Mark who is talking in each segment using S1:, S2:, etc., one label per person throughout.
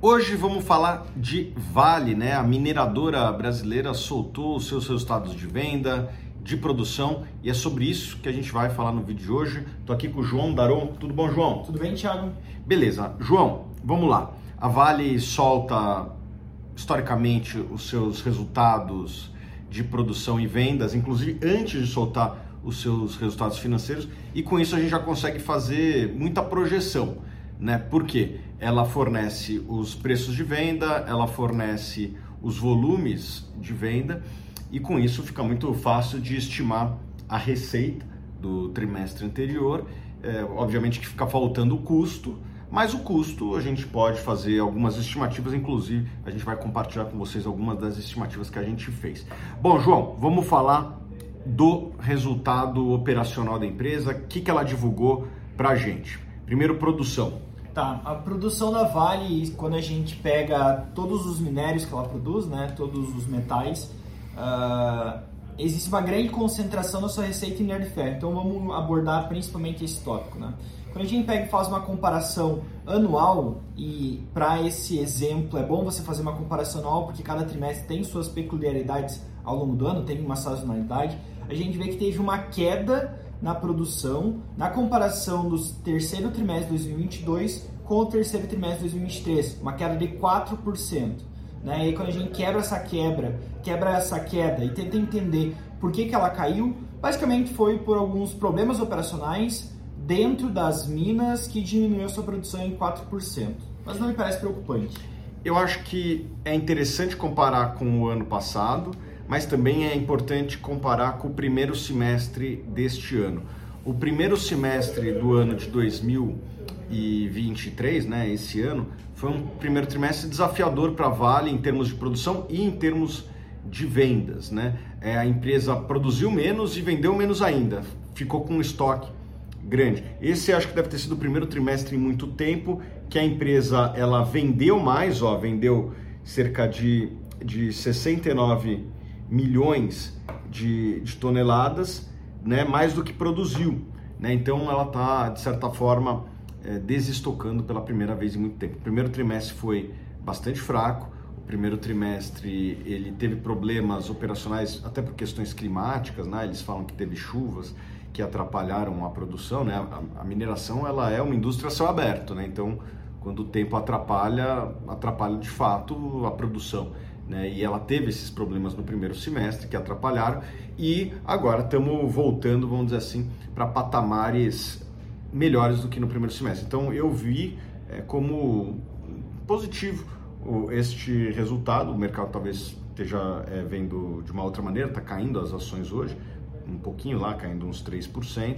S1: Hoje vamos falar de Vale, né? A mineradora brasileira soltou os seus resultados de venda, de produção e é sobre isso que a gente vai falar no vídeo de hoje. Tô aqui com o João Daron. Tudo bom, João?
S2: Tudo bem, Thiago?
S1: Beleza. João, vamos lá. A Vale solta historicamente os seus resultados de produção e vendas, inclusive antes de soltar os seus resultados financeiros, e com isso a gente já consegue fazer muita projeção né? Porque ela fornece os preços de venda, ela fornece os volumes de venda e com isso fica muito fácil de estimar a receita do trimestre anterior. É, obviamente que fica faltando o custo, mas o custo a gente pode fazer algumas estimativas, inclusive a gente vai compartilhar com vocês algumas das estimativas que a gente fez. Bom, João, vamos falar do resultado operacional da empresa, o que, que ela divulgou para a gente. Primeiro, produção.
S2: Tá, a produção da Vale, quando a gente pega todos os minérios que ela produz, né, todos os metais, uh, existe uma grande concentração na sua receita em minério de ferro. Então vamos abordar principalmente esse tópico, né? Quando a gente pega e faz uma comparação anual, e para esse exemplo é bom você fazer uma comparação anual, porque cada trimestre tem suas peculiaridades ao longo do ano, tem uma sazonalidade, a gente vê que teve uma queda na produção na comparação do terceiro trimestre de 2022 com o terceiro trimestre de 2023, uma queda de 4%. Né? E quando a gente quebra essa quebra, quebra essa queda e tenta entender por que, que ela caiu, basicamente foi por alguns problemas operacionais dentro das minas que diminuiu sua produção em 4%. Mas não me parece preocupante.
S1: Eu acho que é interessante comparar com o ano passado mas também é importante comparar com o primeiro semestre deste ano. O primeiro semestre do ano de 2023, né, esse ano, foi um primeiro trimestre desafiador para a Vale em termos de produção e em termos de vendas. Né? É, a empresa produziu menos e vendeu menos ainda, ficou com um estoque grande. Esse acho que deve ter sido o primeiro trimestre em muito tempo que a empresa ela vendeu mais, ó, vendeu cerca de, de 69 milhões de, de toneladas, né, mais do que produziu. Né? Então ela está, de certa forma, é, desestocando pela primeira vez em muito tempo. O primeiro trimestre foi bastante fraco, o primeiro trimestre ele teve problemas operacionais até por questões climáticas, né? eles falam que teve chuvas que atrapalharam a produção, né? a, mineração ela é uma indústria a céu aberto, né? então quando o tempo atrapalha, atrapalha de fato a produção né? E ela teve esses problemas no primeiro semestre que atrapalharam e agora estamos voltando, vamos dizer assim, para patamares melhores do que no primeiro semestre. Então eu vi é, como positivo este resultado. O mercado talvez esteja é, vendo de uma outra maneira, está caindo as ações hoje, um pouquinho lá, caindo uns 3%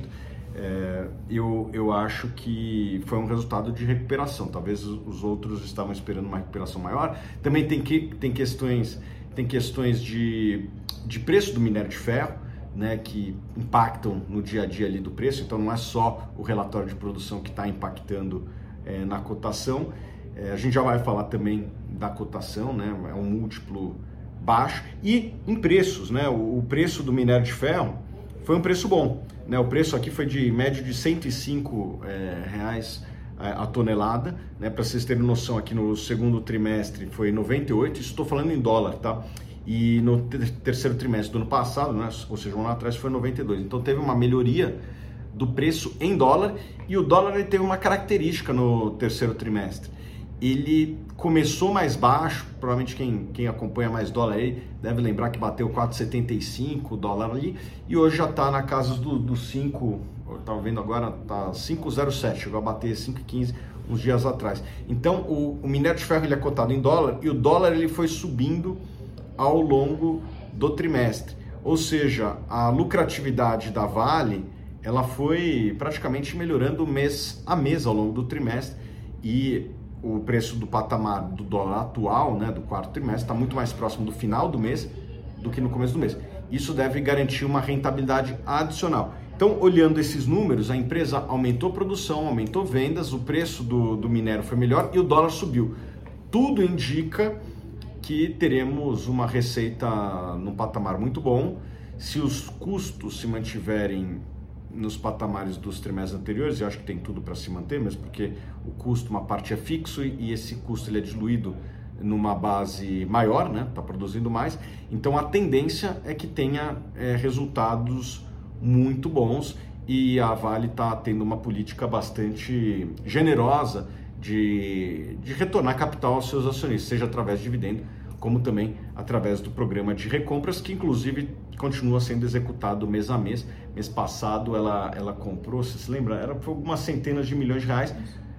S1: é, eu, eu acho que foi um resultado de recuperação. Talvez os outros estavam esperando uma recuperação maior. Também tem, que, tem questões, tem questões de, de preço do minério de ferro, né, que impactam no dia a dia ali do preço. Então não é só o relatório de produção que está impactando é, na cotação. É, a gente já vai falar também da cotação, né, é um múltiplo baixo. E em preços, né, o, o preço do minério de ferro foi um preço bom. Né? O preço aqui foi de médio de 105 é, reais a tonelada, né? Para vocês terem noção, aqui no segundo trimestre foi 98, estou falando em dólar, tá? E no terceiro trimestre do ano passado, né? ou seja, um ano atrás foi 92. Então teve uma melhoria do preço em dólar e o dólar ele teve uma característica no terceiro trimestre ele começou mais baixo, provavelmente quem, quem acompanha mais dólar aí deve lembrar que bateu 4,75 dólar ali e hoje já está na casa do, do 5, estava vendo agora, está 5,07, chegou a bater 5,15 uns dias atrás. Então o, o minério de ferro ele é cotado em dólar e o dólar ele foi subindo ao longo do trimestre, ou seja, a lucratividade da Vale ela foi praticamente melhorando mês a mês ao longo do trimestre e o preço do patamar do dólar atual, né, do quarto trimestre, está muito mais próximo do final do mês do que no começo do mês. Isso deve garantir uma rentabilidade adicional. Então, olhando esses números, a empresa aumentou produção, aumentou vendas, o preço do, do minério foi melhor e o dólar subiu. Tudo indica que teremos uma receita num patamar muito bom. Se os custos se mantiverem nos patamares dos trimestres anteriores, e acho que tem tudo para se manter, mesmo porque o custo, uma parte é fixo e esse custo ele é diluído numa base maior, né? Está produzindo mais. Então a tendência é que tenha é, resultados muito bons e a Vale está tendo uma política bastante generosa de, de retornar capital aos seus acionistas, seja através de dividendo, como também através do programa de recompras, que inclusive continua sendo executado mês a mês. Mês passado ela, ela comprou, você se lembra? Era por algumas centenas de milhões de reais.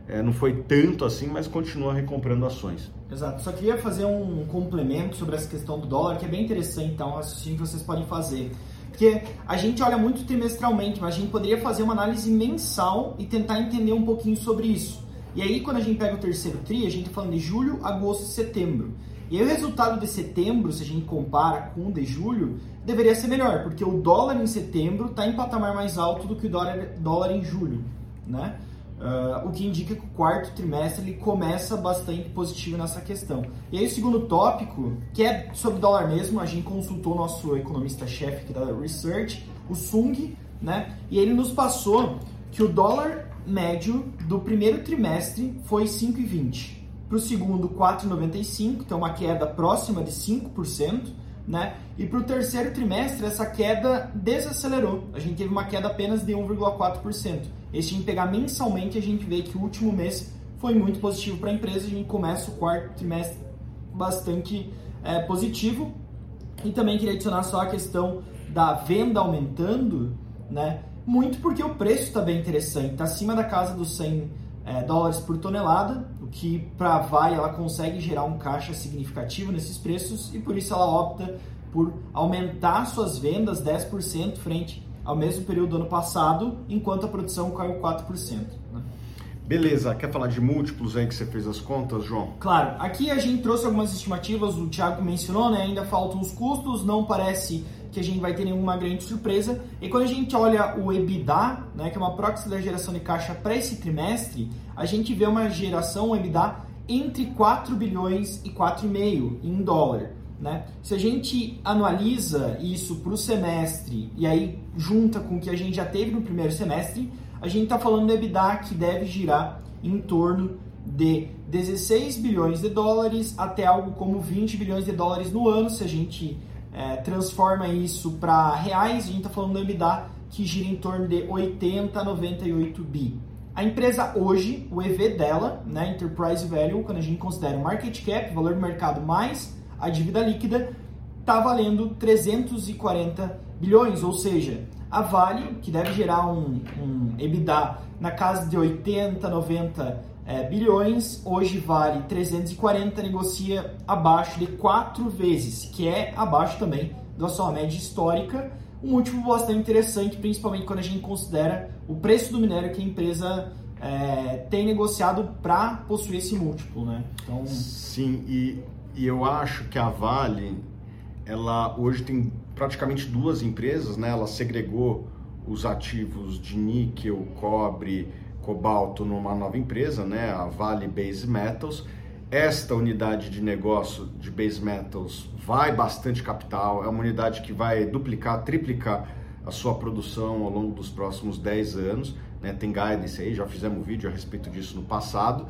S1: É, não foi tanto assim, mas continua recomprando ações.
S2: Exato. Só queria fazer um complemento sobre essa questão do dólar, que é bem interessante, então, o raciocínio que vocês podem fazer. Porque a gente olha muito trimestralmente, mas a gente poderia fazer uma análise mensal e tentar entender um pouquinho sobre isso. E aí, quando a gente pega o terceiro TRI, a gente está falando de julho, agosto e setembro. E aí, o resultado de setembro, se a gente compara com o de julho, deveria ser melhor, porque o dólar em setembro está em patamar mais alto do que o dólar, dólar em julho, né? Uh, o que indica que o quarto trimestre ele começa bastante positivo nessa questão. E aí o segundo tópico, que é sobre dólar mesmo, a gente consultou nosso economista-chefe aqui da Research, o Sung, né? E ele nos passou que o dólar médio do primeiro trimestre foi 5,20. Para o segundo, 4,95, então uma queda próxima de 5%. Né? E para o terceiro trimestre, essa queda desacelerou. A gente teve uma queda apenas de 1,4%. E se pegar mensalmente, a gente vê que o último mês foi muito positivo para a empresa. A gente começa o quarto trimestre bastante é, positivo. E também queria adicionar só a questão da venda aumentando, né? Muito porque o preço está bem interessante, está acima da casa dos 100 é, dólares por tonelada, que para a Vai ela consegue gerar um caixa significativo nesses preços e por isso ela opta por aumentar suas vendas 10% frente ao mesmo período do ano passado, enquanto a produção caiu 4%. Né?
S1: Beleza, quer falar de múltiplos aí que você fez as contas, João?
S2: Claro, aqui a gente trouxe algumas estimativas, o Thiago mencionou, né? Ainda faltam os custos, não parece que a gente vai ter nenhuma grande surpresa. E quando a gente olha o EBITDA, né, que é uma proxy da geração de caixa para esse trimestre, a gente vê uma geração um EBITDA entre 4 bilhões e 4,5 em dólar. Né? Se a gente analisa isso para o semestre e aí junta com o que a gente já teve no primeiro semestre, a gente está falando do EBITDA que deve girar em torno de 16 bilhões de dólares até algo como 20 bilhões de dólares no ano, se a gente é, transforma isso para reais, a gente está falando do EBITDA que gira em torno de 80 a 98 bi. A empresa hoje, o EV dela, né, Enterprise Value, quando a gente considera o market cap, valor do mercado mais a dívida líquida, está valendo 340 bilhões, ou seja, a Vale, que deve gerar um, um EBITDA na casa de 80, 90 é, bilhões, hoje vale 340, negocia abaixo de 4 vezes, que é abaixo também da sua média histórica. Um múltiplo bastante interessante, principalmente quando a gente considera o preço do minério que a empresa é, tem negociado para possuir esse múltiplo, né?
S1: Então... Sim, e, e eu acho que a Vale, ela hoje tem praticamente duas empresas, né? Ela segregou os ativos de níquel, cobre, cobalto numa nova empresa, né, a Vale Base Metals. Esta unidade de negócio de Base Metals vai bastante capital, é uma unidade que vai duplicar, triplicar a sua produção ao longo dos próximos 10 anos. Né? Tem guidance aí, já fizemos um vídeo a respeito disso no passado.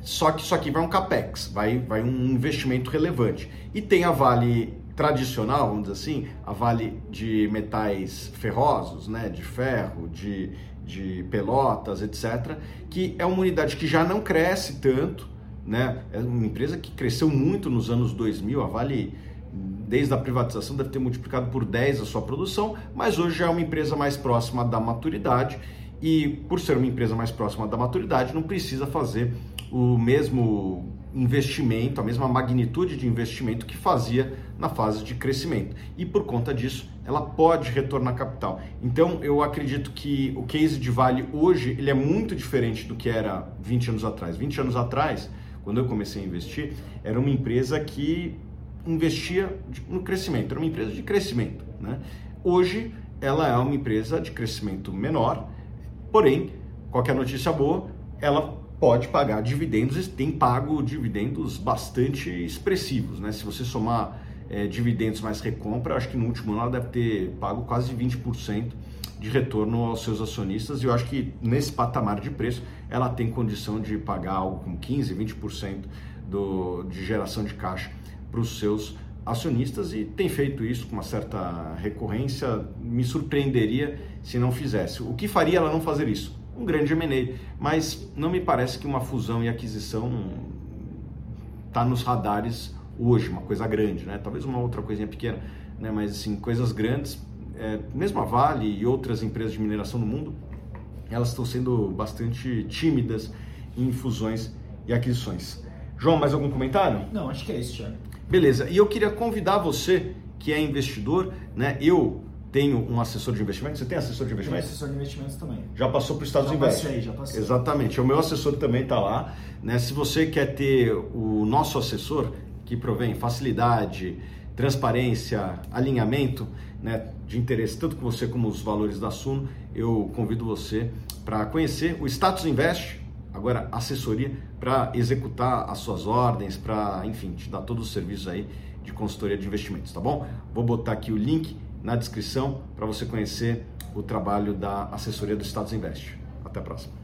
S1: Só que isso aqui vai um capex, vai, vai um investimento relevante. E tem a Vale tradicional, vamos dizer assim, a Vale de metais ferrosos, né, de ferro, de, de pelotas, etc., que é uma unidade que já não cresce tanto, né? É uma empresa que cresceu muito nos anos 2000, a Vale desde a privatização deve ter multiplicado por 10 a sua produção, mas hoje já é uma empresa mais próxima da maturidade e por ser uma empresa mais próxima da maturidade não precisa fazer o mesmo investimento, a mesma magnitude de investimento que fazia na fase de crescimento. E por conta disso, ela pode retornar capital. Então, eu acredito que o case de Vale hoje, ele é muito diferente do que era 20 anos atrás. 20 anos atrás, quando eu comecei a investir, era uma empresa que investia no crescimento, era uma empresa de crescimento. Né? Hoje, ela é uma empresa de crescimento menor, porém, qualquer notícia boa, ela pode pagar dividendos e tem pago dividendos bastante expressivos, né? Se você somar é, dividendos mais recompra, acho que no último ano ela deve ter pago quase 20% de retorno aos seus acionistas e eu acho que nesse patamar de preço ela tem condição de pagar algo com 15, 20% do, de geração de caixa para os seus acionistas e tem feito isso com uma certa recorrência. Me surpreenderia se não fizesse. O que faria ela não fazer isso? Um grande M&A, mas não me parece que uma fusão e aquisição está nos radares hoje, uma coisa grande, né? Talvez uma outra coisinha pequena, né? Mas assim, coisas grandes, é, mesmo a Vale e outras empresas de mineração no mundo, elas estão sendo bastante tímidas em fusões e aquisições. João, mais algum comentário?
S2: Não, acho que é isso, Thiago.
S1: Beleza. E eu queria convidar você que é investidor, né? Eu tenho um assessor de investimento. Você tem assessor de investimentos?
S2: Tem assessor de investimentos também.
S1: Já passou para os Estados
S2: já
S1: Invest?
S2: Passei, já passei.
S1: Exatamente. O meu assessor também está lá. Né? Se você quer ter o nosso assessor, que provém facilidade, transparência, alinhamento né, de interesse tanto com você como os valores da Suno, eu convido você para conhecer o Status Invest, agora assessoria para executar as suas ordens, para, enfim, te dar todos os serviços aí de consultoria de investimentos, tá bom? Vou botar aqui o link na descrição para você conhecer o trabalho da assessoria do Status Invest. Até a próxima.